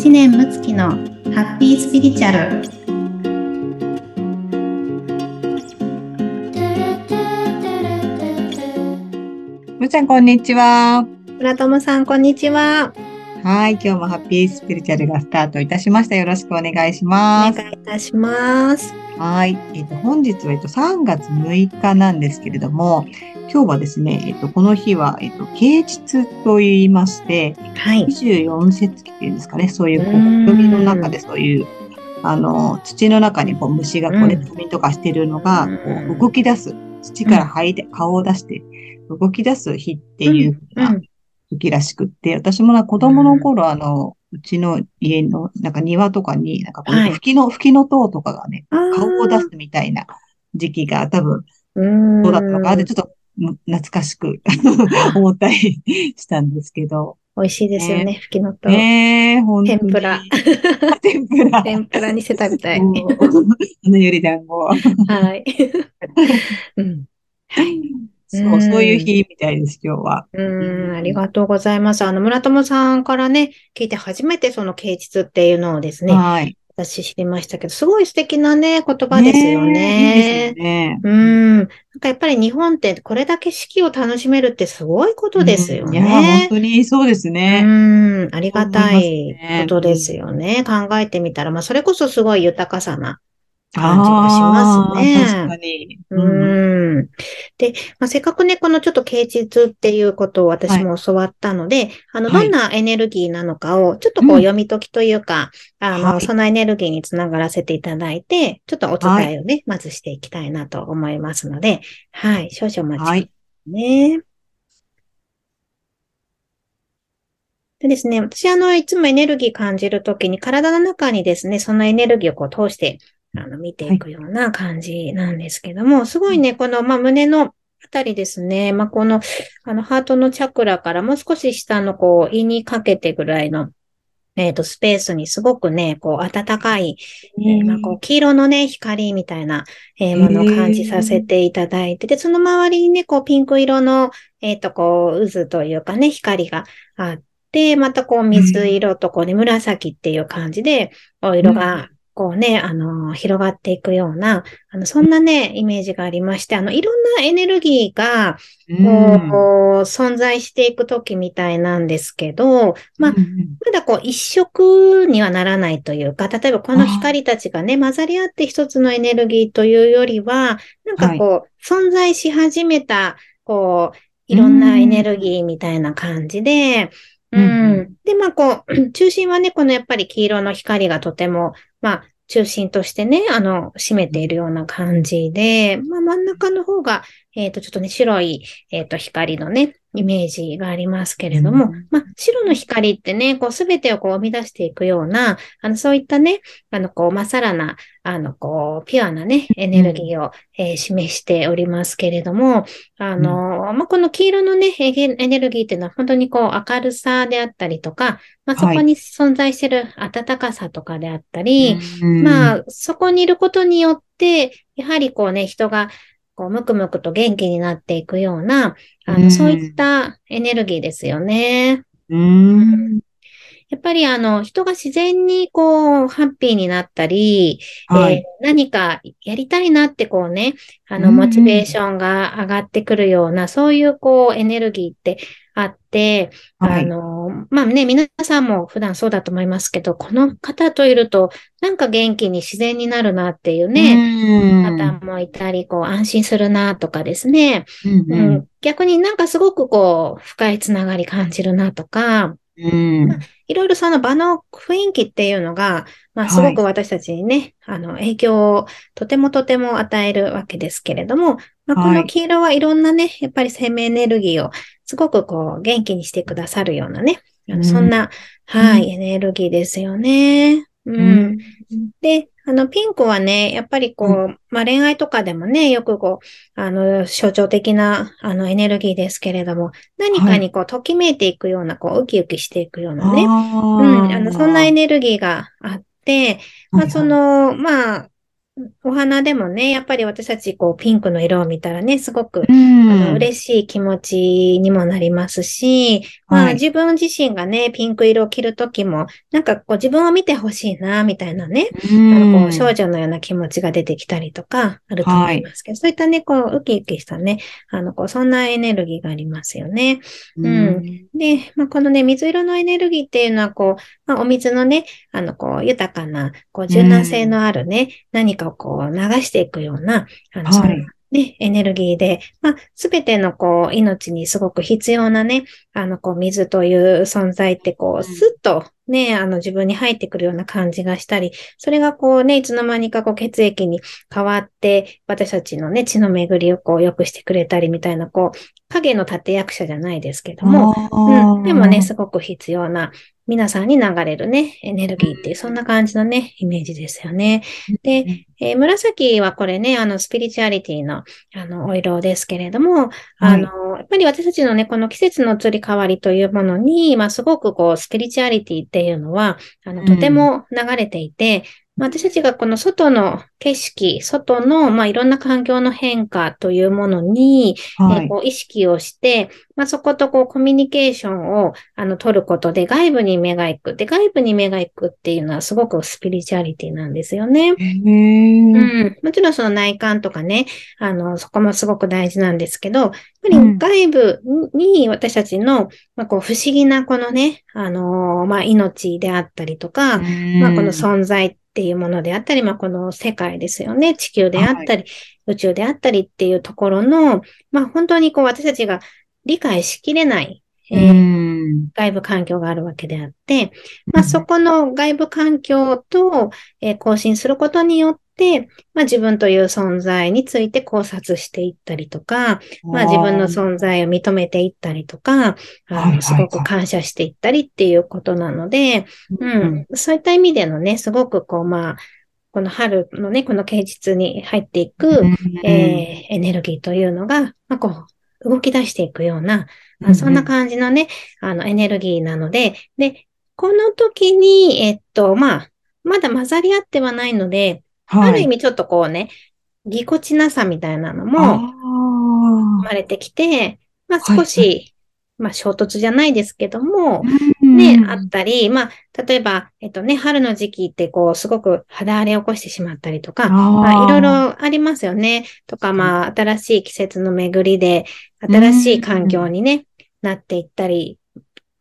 知念睦月のハッピースピリチュアルむちゃん、こんにちは。村友さんこんにちははい。今日もハッピースピリチュアルがスタートいたしました。よろしくお願いしおます。願いいたしますはい。えっ、と、本日は、えっと、3月6日なんですけれども、今日はですね、えっ、と、この日は、えっ、と、啓蟄と言いまして、はい。24節気っていうんですかね、そういう、こう、うん。海の中でそういう、あの、土の中にこう虫がこうね、うん。飛びとかしてるのが、こう動き出す。土から吐いて、顔を出して、動き出す日っていうふうなうん。時らしくって、私もな子供の頃、あの、うちの家の、なんか庭とかに、なんかこう、はい。吹きの、吹きの塔とかがね、顔を出すみたいな時期が多分、うーん。そうだったのかな。って、ちょっとむ懐かしく 思ったりしたんですけど。美味しいですよねふきのとねえ、本当に。天ぷら。天ぷら。天ぷらにして食べたい。あのゆり団子。はい。うんそうう、んそういう日みたいです、今日は。うーん、ありがとうございます。あの、村友さんからね、聞いて初めてその啓蟄っていうのをですね、はい。私知りましたけど、すごい素敵なね、言葉ですよえいいねです。よね。うーん。なんかやっぱり日本ってこれだけ四季を楽しめるってすごいことですようんいや、ね本。当にそうですうね。ーん、ありがたいことですよね。考えてみたら、まあ、それこそすごい豊かさな感じがしますね。確かに。うーん。で、まあ、せっかくね、このちょっと啓蟄っていうことを私も教わったので、あの、はい。どんなエネルギーなのかを、ちょっとこううん。読み解きというか、あの、はい。そのエネルギーにつながらせていただいて、ちょっとお伝えをね、まずしていきたいなと思いますので、はい、少々お待ちね。でですね、私あの、いつもエネルギー感じるときに体の中にですね、そのエネルギーをこう通して、あの、見ていくような感じなんですけども、すごいね、この、まあ、胸のあたりですね、まあ、この、あの、ハートのチャクラからもう少し下のこう、胃にかけてぐらいの、えっ、と、スペースにすごくね、こう、暖かい、えーまあ、こう、黄色のね、光みたいな、えーものを感じさせていただいて、で、その周りにね、こう、ピンク色の、えっ、と、こう、渦というかね、光があって、またこう、水色とこうね、紫っていう感じで、お色が、こうね、あの、広がっていくような、あの、そんなね、イメージがありまして、あの、いろんなエネルギーが、うん。こう、存在していくときみたいなんですけど、まあう、んまだこう一色にはならないというか、例えばこの光たちがね、混ざり合って一つのエネルギーというよりは、なんかこう、存在し始めた、こう、いろんなエネルギーみたいな感じで、ううんうん。ん。で、まあこう、中心はね、このやっぱり黄色の光がとても、まあ、中心としてね、あの、占めているような感じで、まあ真ん中の方が、えっ、と、ちょっとね、白い、えっ、と、光のね、イメージがありますけれども、うん。まあ、白の光ってね、こう、すべてをこう、生み出していくような、あの、そういったね、あの、こう、まさらな、あの、こう、ピュアなね、エネルギーを、えー示しておりますけれども、あの、まあ、この黄色のね、エネルギーっていうのは本当にこう、明るさであったりとか、まあ、そこに存在している暖かさとかであったり、うん。まあ、そこにいることによって、やはりこうね、人が、こう、むくむくと元気になっていくような、あの、うんそういったエネルギーですよね。うん。やっぱりあの、人が自然にこう、ハッピーになったり、はい。えー何かやりたいなってこうね、あの、うんモチベーションが上がってくるような、そういうこう、エネルギーってあって、はい。あの、まあね、皆さんも普段そうだと思いますけど、この方といると、なんか元気に自然になるなっていうね、ね方もいたり、こう、安心するなとかですね、うんう。ん、逆になんかすごくこう、深いつながり感じるなとか、うん。いろいろその場の雰囲気っていうのが、まあはいすごく私たちにね、あの影響をとてもとても与えるわけですけれども、まあ、こはいの黄色はいろんなね、やっぱり生命エネルギーをすごくこう元気にしてくださるようなね、あうんのそんな、はい、うんエネルギーですよね。う。うん。ん。で、あの、ピンクはね、やっぱりこう、まあ恋愛とかでもね、よくこう、あの、象徴的な、あの、エネルギーですけれども、何かにこう、ときめいていくような、こう、ウキウキしていくようなね、あうん、あの、そんなエネネルギーがあって、まあ、その、まあ、お花でもね、やっぱり私たちこうピンクの色を見たらね、すごく、うん。あの嬉しい気持ちにもなりますし、まあはい自分自身がね、ピンク色を着るときも、なんかこう自分を見てほしいな、みたいなね、うあのこんう少女のような気持ちが出てきたりとか、あると思いますけど、そういったね、こう、ウキウキしたね、あの、こう、そんなエネルギーがありますよね。うん。で、まあ、このね、水色のエネルギーっていうのは、こう、まあ、お水のね、あの、こう、豊かな、こう、柔軟性のあるね、何かをこう、流していくような、あの、はい。ね、エネルギーで、まあ、すべてのこう、命にすごく必要なね、あの、こう、水という存在って、こうん。う、スッとね、あの、自分に入ってくるような感じがしたり、それがこうね、いつの間にかこう、血液に変わって、私たちのね、血の巡りをこう、良くしてくれたりみたいな、こう、影の立役者じゃないですけども、うん、でもね、すごく必要な、皆さんに流れるね、エネルギーっていう、そんな感じのね、イメージですよね。で、えー紫はこれね、あの、スピリチュアリティの、あの、お色ですけれども、あの、やっぱり私たちのね、この季節の移り変わりというものに、まあ、すごくこう、スピリチュアリティっていうのは、あの、うん。とても流れていて、まあ、私たちがこの外の景色、外の、まあ、いろんな環境の変化というものに、はい。えーこう意識をして、まあ、そことこうコミュニケーションをあの取ることで外部に目が行く。で、外部に目が行くっていうのはすごくスピリチュアリティなんですよね。うん。もちろんその内観とかね、あの、そこもすごく大事なんですけど、やっぱりうん外部に私たちの、まあ、こう不思議なこのね、あのーまあ、命であったりとか、まあ、この存在っていうものであったり、まあ、この世界ですよね。地球であったり、宇宙であったりっていうところの、まあ、本当にこう私たちが理解しきれない、うえーん。外部環境があるわけであって、まあ、そこの外部環境と、えー更新することによって、まあ、自分という存在について考察していったりとか、まあ、自分の存在を認めていったりとか、はいあのすごく感謝していったりっていうことなので、ううん。そういった意味でのね、すごくこう、まあ、この春のね、この啓実に入っていく、えーエネルギーというのが、まあ、こう、動き出していくような、あそんな感じのね、あの、エネルギーなので、で、この時に、えっと、まあ、まだ混ざり合ってはないので、ある意味ちょっとこうね、ぎこちなさみたいなのも生まれてきて、まあはい少し、まあ衝突じゃないですけども、ねね、あったり、まあ、例えば、えっとね、春の時期ってこう、すごく肌荒れを起こしてしまったりとか、まあ、いろいろありますよね。とか、まあ、新しい季節の巡りで、新しい環境にね、なっていったり、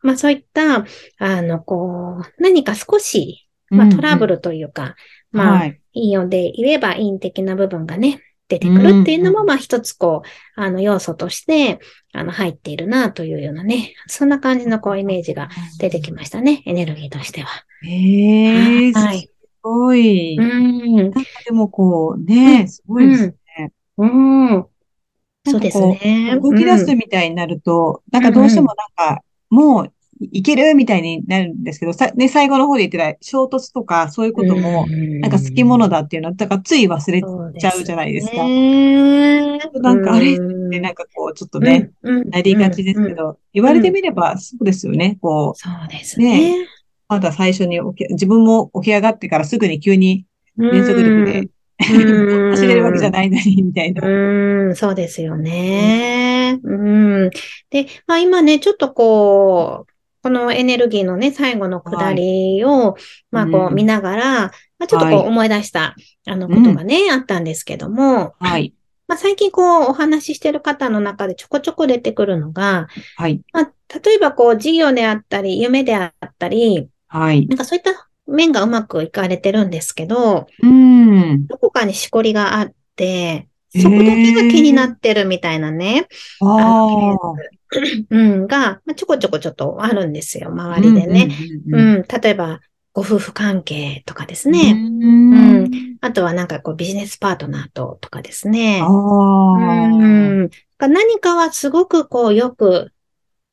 まあ、そういった、あの、こう、何か少し、まあ、トラブルというか、まあ、はい。イオンで言えば陰的な部分がね、出てくるっていうのも、うんまあ一つこう、あの要素として、あの入っているなというようなね、そんな感じのこうイメージが出てきましたね、エネルギーとしては。へえ、すはい。ごい。うなんん。かでもこう、ね、すごいですね。うん。そうですね。動き出すみたいになると、なんかどうしてもなんか、もういける？みたいになるんですけど、さ、ね、最後の方で言ってた衝突とかそういうことも、なんか好きものだっていうのは、だからつい忘れちゃうじゃないですか。ねなんかあれ？うんで、なんかこう、ちょっとね、うんなりがちですけど、言われてみればそうですよね。こう、そうですね。まだ最初に起き、自分も起き上がってからすぐに急に連連続力でうん走れるわけじゃないのに、みたいな。うん、そうですよね。うん。で、まあ今ね、ちょっとこう、このエネルギーのね、最後の下りを、まあこううん見ながら、まあちょっとこうはい思い出した、あのことがね、あったんですけども、はい。まあ最近こうお話ししてる方の中でちょこちょこ出てくるのが、はい。まあ例えばこう事業であったり、夢であったり、はい。なんかそういった面がうまくいかれてるんですけど、うん。どこかにしこりがあって、そこだけが気になってるみたいなね、ああ。うん、が、まあちょこちょこちょっとあるんですよ、周りでね。ううんん、例えば、ご夫婦関係とかですうんね。うん。うんあとはなんかこうビジネスパートナーととかですね。あうあ。ん。何かはすごくこうよく、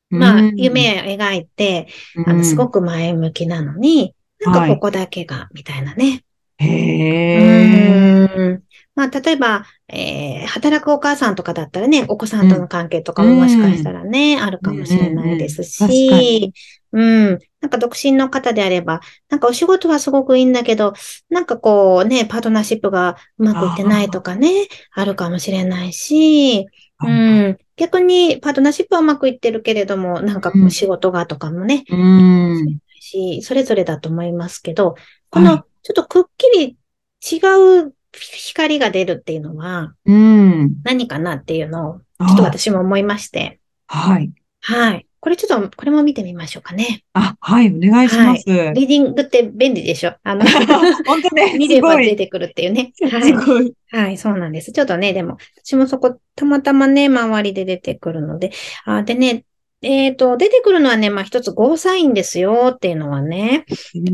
まあうん夢を描いて、あのすごく前向きなのに、なんかここだけが、みたいなね。へー。うんまあ、例えば、えー働くお母さんとかだったらね、お子さんとの関係とかももしかしたらね、あるかもしれないですし、うん。なんか独身の方であれば、なんかお仕事はすごくいいんだけど、なんかこうね、パートナーシップがうまくいってないとかね、あるかもしれないし、うはい。ん。逆にパートナーシップはうまくいってるけれども、なんかこううん。仕事がとかもね、うん。し、それぞれだと思いますけど、こはい。のちょっとくっきり違う光が出るっていうのはうん。何かなっていうのを、あちょっと私も思いまして。はい。はい。これちょっと、これも見てみましょうかね。あ、はい、お願いします。リーディングって便利でしょ？あの、本当ね、見。れば出てくるっていうね。はすい。ごい。はい、そうなんです。ちょっとね、でも、私もそこ、たまたまね、周りで出てくるので、あ、でね、えっ、と、出てくるのはね、まあ一つゴーサインですよっていうのはね、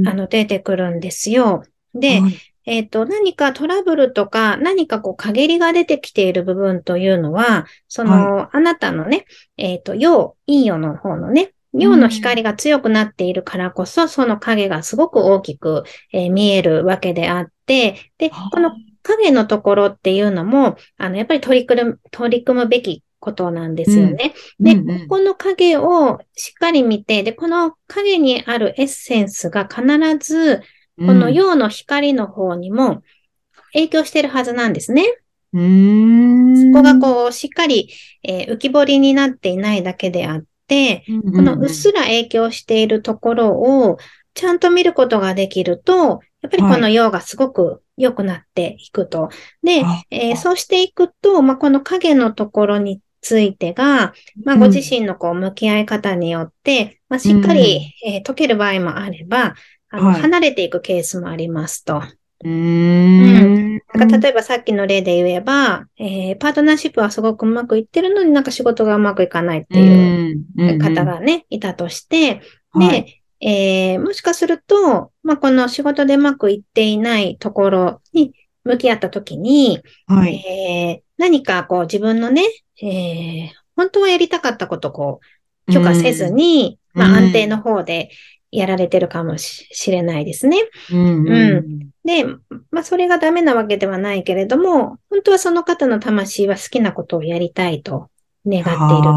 あの、出てくるんですよ。で、はいえっ、と、何かトラブルとか、何かこう、陰りが出てきている部分というのは、その、あなたのね、えっ、と、陽、陰陽の方のね、陽の光が強くなっているからこそ、その影がすごく大きく、えー見えるわけであって、で、はあこの影のところっていうのも、あの、やっぱり取り組む、取り組むべきことなんですよね。で、うんうん。ここの影をしっかり見て、で、この影にあるエッセンスが必ず、この陽の光の方にも影響してるはずなんですね。そこがこう、しっかり、えー浮き彫りになっていないだけであって、うんうんうん、このうっすら影響しているところをちゃんと見ることができると、やっぱりこの陽がすごく良くなっていくと。であ、えーそうしていくと、まあ、この影のところについてが、まあ、うん。ご自身のこう向き合い方によって、まあ、しっかり、えー解ける場合もあれば、あの、はい離れていくケースもありますと。うーん。だから例えばさっきの例で言えば、えーパートナーシップはすごくうまくいってるのになんか仕事がうまくいかないっていううん方、がね、いたとして、うんうんで、えーもしかすると、まあ、この仕事でうまくいっていないところに向き合ったときに、はい。はい。えー何かこう自分のね、えー本当はやりたかったことをこう許可せずに、うんまあ、安定の方でやられてるかもししれないですね。うんうん。で、まあ、それがダメなわけではないけれども、本当はその方の魂は好きなことをやりたいと願っている。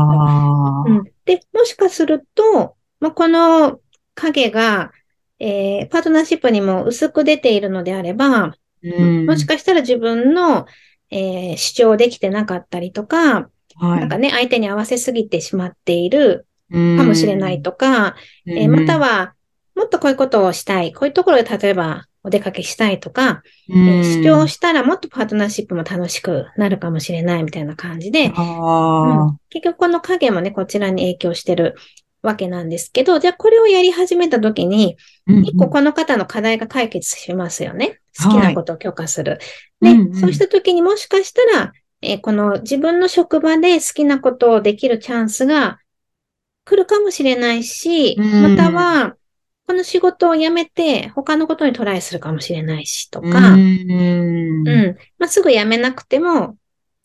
うん、で、もしかすると、まあ、この影が、えーパートナーシップにも薄く出ているのであれば、うん。もしかしたら自分の、えー主張できてなかったりとか、はい。なんかね、相手に合わせすぎてしまっているかもしれないとか、うん。えーまたは、もっとこういうことをしたい、こういうところで例えばお出かけしたいとか、えー主張したらもっとパートナーシップも楽しくなるかもしれないみたいな感じで、あうん。結局この影もね、こちらに影響してるわけなんですけど、じゃあこれをやり始めたときに、ー一個この方の課題が解決しますよね。好きなことを許可する。で、うんうん。そうしたときにもしかしたら、えーこの自分の職場で好きなことをできるチャンスが来るかもしれないし、うん。または、この仕事を辞めて他のことにトライするかもしれないしとうか、ん。うん。まあ、すぐ辞めなくても、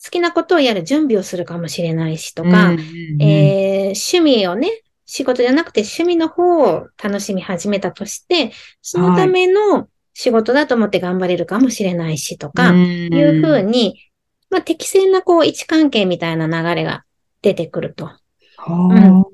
好きなことをやる準備をするかもしれないしとか、うん。えー趣味をね、仕事じゃなくて趣味の方を楽しみ始めたとして、そのための仕事だと思って頑張れるかもしれないしとか、いうふうに、まあ、適正なこう位置関係みたいな流れが出てくると。ははい。なの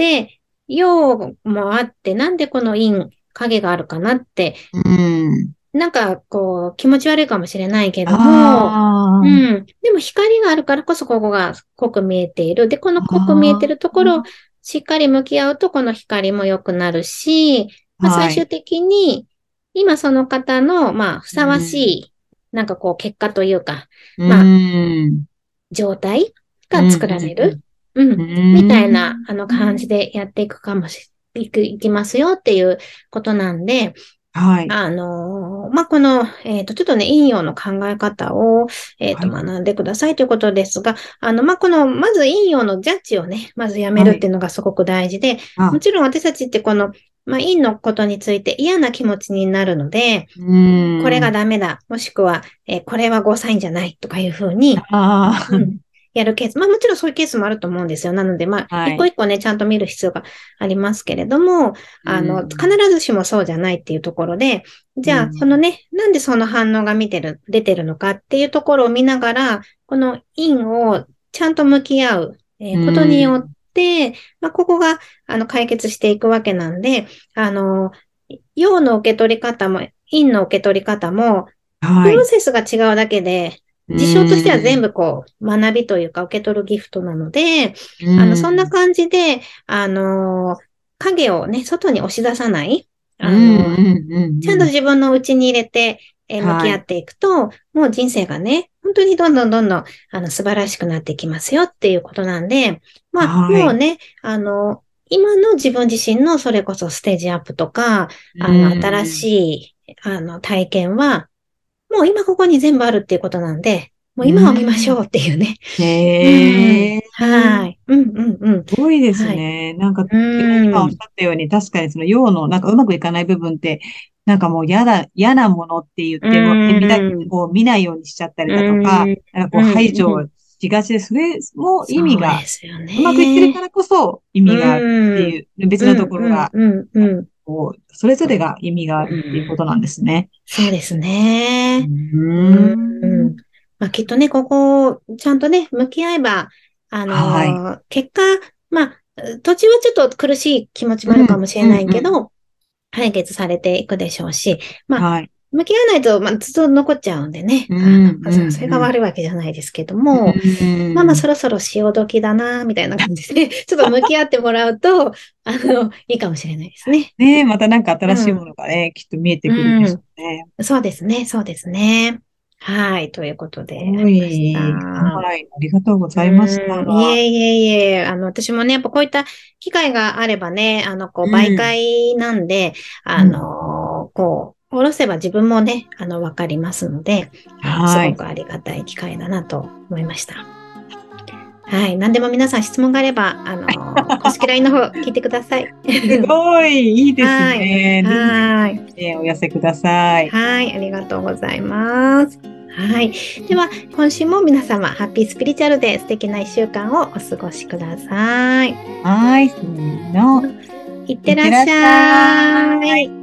で、陽もあって、なんでこの陰、影があるかなって、あうん。なんかこう気持ち悪いかもしれないけども、うん。でも光があるからこそここが濃く見えている。で、この濃く見えてるところをしっかり向き合うと、この光も良くなるし、まあ、はい。最終的に、今その方の、まあ、ふさわしい、なんかこう、結果というか、まあうん。状態が作られる。うん。うん。みたいな、あの感じでやっていくかもし、いく、いきますよっていうことなんで、はい。あのーまあ、この、えっ、と、ちょっとね、陰陽の考え方を、えっ、と、はい。学んでくださいということですが、あの、まあ、この、まず陰陽のジャッジをね、まずやめるっていうのがすごく大事で、あもちろん私たちってこの、まあ、陰のことについて嫌な気持ちになるので、うん。これがダメだ、もしくは、えーこれはゴーサインじゃないとかいうふうに、やるケース、まあもちろんそういうケースもあると思うんですよ。なので、まあ、はい。一個一個ね、ちゃんと見る必要がありますけれども、あの、うん必ずしもそうじゃないっていうところで、じゃあ、うん。そのね、なんでその反応が見てる、出てるのかっていうところを見ながら、この因をちゃんと向き合う、えーことによって、まあ、ここが、あの、解決していくわけなんで、あの、陽の受け取り方も、陰の受け取り方も、はい。プロ。セスが違うだけで、事象としては全部、部こう、学びというか受け取るギフトなので、うん。あの、そんな感じで、あの、影をね、外に押し出さない、あの、ちゃんと自分の内に入れて、え向き合っていくと、もう人生がね、本当にどんどんどんどん、あの、素晴らしくなっていきますよっていうことなんで、まあ、はい。もうね、あの、今の自分自身のそれこそステージアップとか、あうん。の、新しい、あの、体験は、もう今ここに全部あるっていうことなんで、もう今を見ましょうっていうね。へえ。はい。うんうんうん。すごいですね。なんか、うん今おっしゃったように、確かにその陽のなんかうまくいかない部分って、なんかもう嫌だ、嫌なものって言っても、うん見たこう見ないようにしちゃったりだとか、うんなんかこう排除しがちで、それも意味がそうですよね。うまくいってるからこそ意味があるっていう、別のところが。こう、それぞれが意味があるっていうことなんですね。そうですね。ううんん。まあ、きっとね、ここ、ちゃんとね、向き合えば、あのーは結果、まあ、途中はちょっと苦しい気持ちもあるかもしれないけど、解決されていくでしょうし、まあ、はい。向き合わないと、まあ、ずっと残っちゃうんでね。うんそれが悪いわけじゃないですけども、うんまあまあそろそろ潮時だな、みたいな感じで、ちょっと向き合ってもらうと、あの、いいかもしれないですね。ねえ、またなんか新しいものがね、きっと見えてくるんでしょうね。そうですね、そうですね。はい、ということで。はい。ありがとうございました。うんいえいえいえ、あの、私もね、やっぱこういった機会があればね、あの、こう、うん媒介なんで、あの、こう、おろせば自分もね、あの、わかりますので、はいすごくありがたい機会だなと思いました。はい。何でも皆さん質問があれば、あの、公式 LINE の方聞いてください。すごい、いいですね。はい。お寄せください。はい。ありがとうございます。はい。では、今週も皆様、ハッピースピリチュアルで素敵な一週間をお過ごしください。はい、せーの。いってらっしゃい。いってらっしゃい「